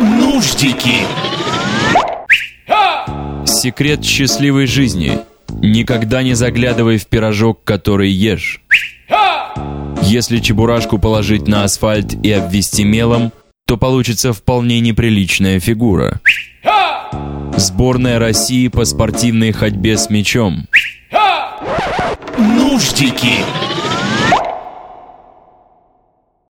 Нуждики. Секрет счастливой жизни. Никогда не заглядывай в пирожок, который ешь. Если чебурашку положить на асфальт и обвести мелом, то получится вполне неприличная фигура. Сборная России по спортивной ходьбе с мячом. Нуждики.